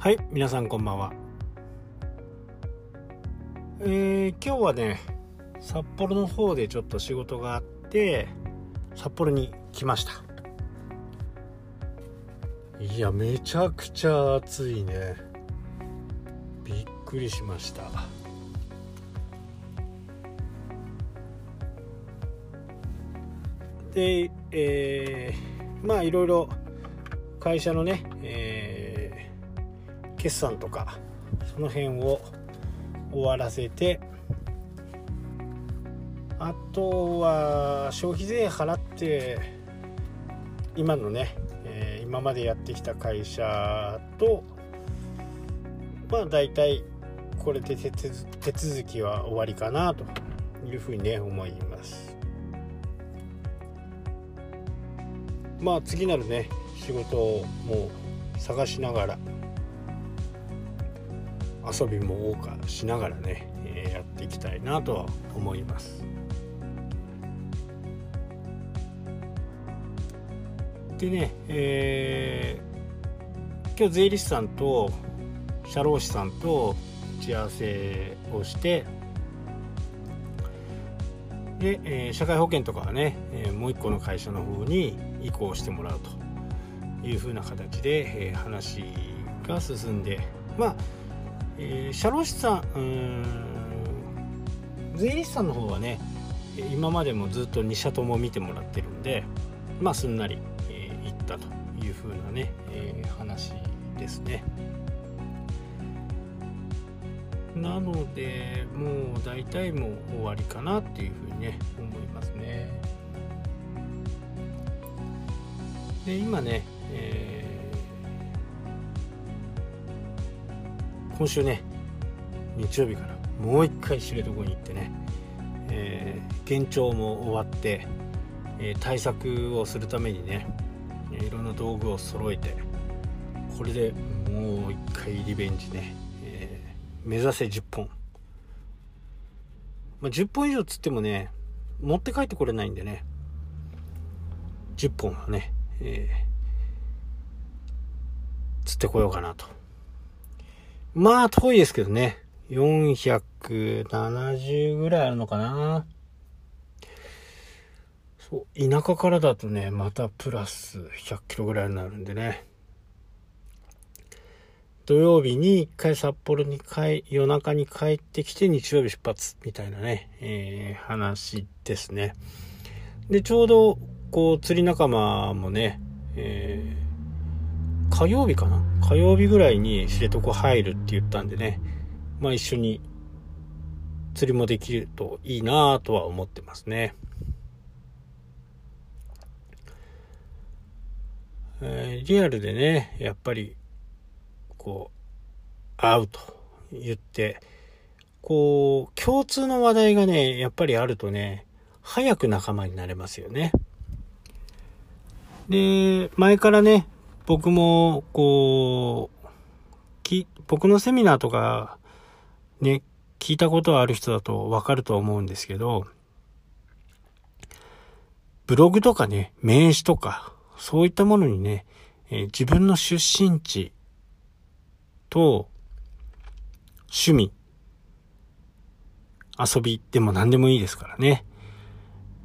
はい皆さんこんばんは。えー、今日はね札幌の方でちょっと仕事があって札幌に来ました。いやめちゃくちゃ暑いね。びっくりしました。でえー、まあいろいろ会社のね、えー、決算とかその辺を終わらせてあとは消費税払って今のね、えー、今までやってきた会社とまあ大体これで手続きは終わりかなというふうにね思います。まあ次なるね仕事をもう探しながら遊びも謳歌しながらね、え、やっていきたいなとは思います。でね、えー、今日税理士さんと社労士さんと打ち合わせをしてで、えー、社会保険とかはね、えー、もう一個の会社の方に移行してもらうというふうな形で、えー、話が進んでまあ、えー、社労士さん税理士さんの方はね今までもずっと2社とも見てもらってるんでまあすんなりえ、行ったというふうなね、えー、話ですね。なのでもう大体もう終わりかなっていうふうにね思いますね。で今ね、えー、今週ね日曜日からもう一回知床に行ってね、えー、現状も終わって、えー、対策をするためにねいろんな道具を揃えてこれでもう一回リベンジね、えー、目指せ10本、まあ、10本以上つってもね持って帰ってこれないんでね10本はね、えー、釣ってこようかなと。まあ遠いですけどね470ぐらいあるのかなそう、田舎からだとね、またプラス100キロぐらいになるんでね。土曜日に一回札幌に帰、夜中に帰ってきて日曜日出発みたいなね、えー、話ですね。で、ちょうど、こう、釣り仲間もね、えー、火曜日かな？火曜日ぐらいに知床入るって言ったんでね、まあ一緒に釣りもできるといいなぁとは思ってますね。えー、リアルでね、やっぱり、こう、会うと言って、こう、共通の話題がね、やっぱりあるとね、早く仲間になれますよね。で、前からね、僕も、こう、き、僕のセミナーとか、ね、聞いたことある人だとわかると思うんですけど、ブログとかね、名刺とか、そういったものにね、えー、自分の出身地と趣味、遊びでも何でもいいですからね。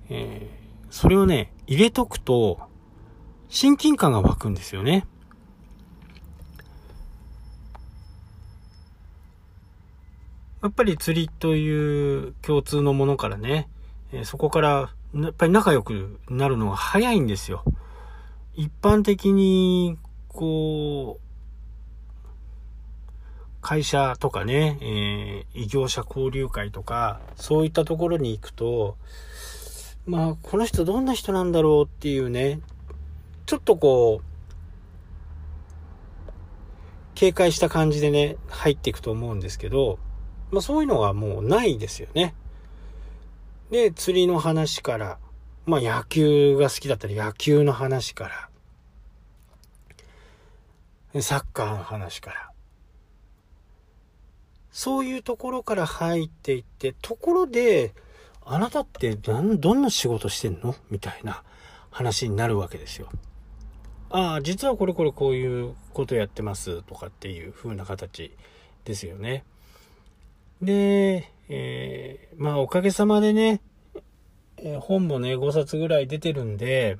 えー、それをね、入れとくと、親近感が湧くんですよね。やっぱり釣りという共通のものからね、え、そこからやっぱり仲良くなるのが早いんですよ。一般的に、こう、会社とかね、えー、異業者交流会とか、そういったところに行くと、まあ、この人どんな人なんだろうっていうね、ちょっとこう、警戒した感じでね、入っていくと思うんですけど、まあそういうのがもうないですよね。で、釣りの話から、まあ野球が好きだったら野球の話から、サッカーの話から。そういうところから入っていって、ところで、あなたってどんな仕事してんの？みたいな話になるわけですよ。ああ、実はこれこれこういうことやってますとかっていう風な形ですよね。で、えー、まあおかげさまでね、えー、本もね、5冊ぐらい出てるんで、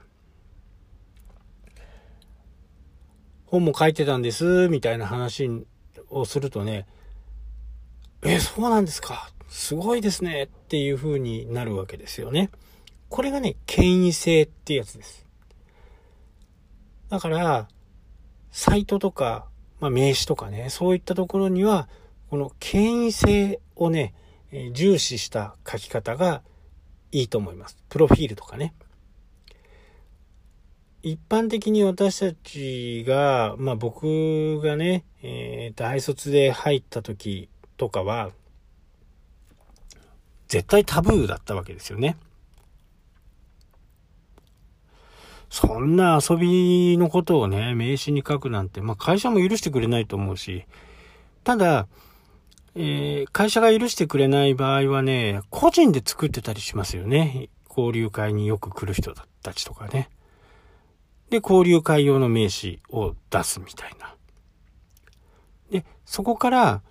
本も書いてたんです、みたいな話をするとね、え、そうなんですか。すごいですね。っていう風になるわけですよね。これがね、権威性ってやつです。だから、サイトとか、まあ、名詞とかね、そういったところには、この権威性をね、え重視した書き方がいいと思います。プロフィールとかね。一般的に私たちが、まあ僕がね、えー、大卒で入った時とかは、絶対タブーだったわけですよね。そんな遊びのことをね、名刺に書くなんて、まあ会社も許してくれないと思うし、ただ、えー、会社が許してくれない場合はね、個人で作ってたりしますよね。交流会によく来る人たちとかね。で、交流会用の名刺を出すみたいな。で、そこから、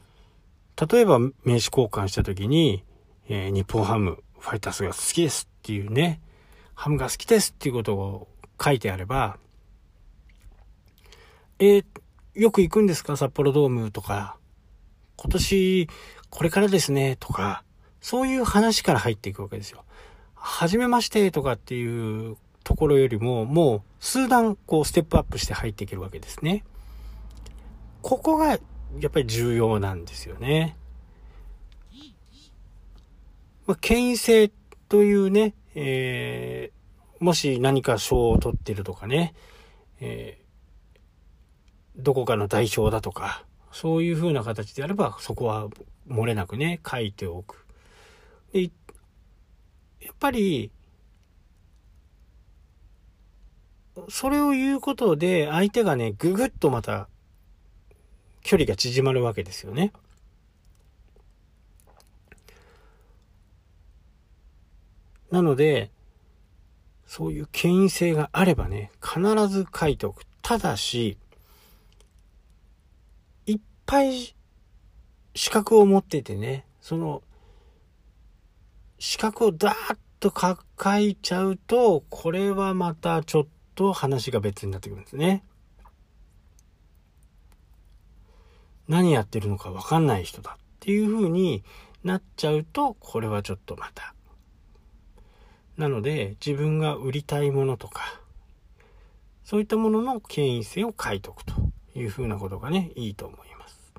例えば名刺交換した時に、えー、日本ハム、ファイターズが好きですっていうね、ハムが好きですっていうことを書いてあれば、えー、よく行くんですか？札幌ドームとか、今年これからですねとか、そういう話から入っていくわけですよ。はじめましてとかっていうところよりも、もう数段こうステップアップして入っていけるわけですね。ここがやっぱり重要なんですよね。まあ、権威性というね、えー、もし何か賞を取ってるとかね、えー、どこかの代表だとか、そういう風な形であれば、そこは漏れなくね、書いておく。で、やっぱり、それを言うことで、相手がね、ぐぐっとまた、距離が縮まるわけですよね。なので、そういう権威性があればね、必ず書いておく。ただし、いっぱい資格を持っててね、その、資格をダーッと書いちゃうと、これはまたちょっと話が別になってくるんですね。何やってるのかわかんない人だっていう風になっちゃうと、これはちょっとまたなので、自分が売りたいものとか、そういったものの権威性を書いておくというふうなことがね、いいと思います。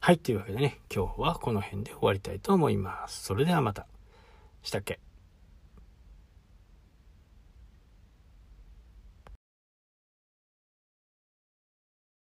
はい、というわけでね、今日はこの辺で終わりたいと思います。それではまた。したっけ？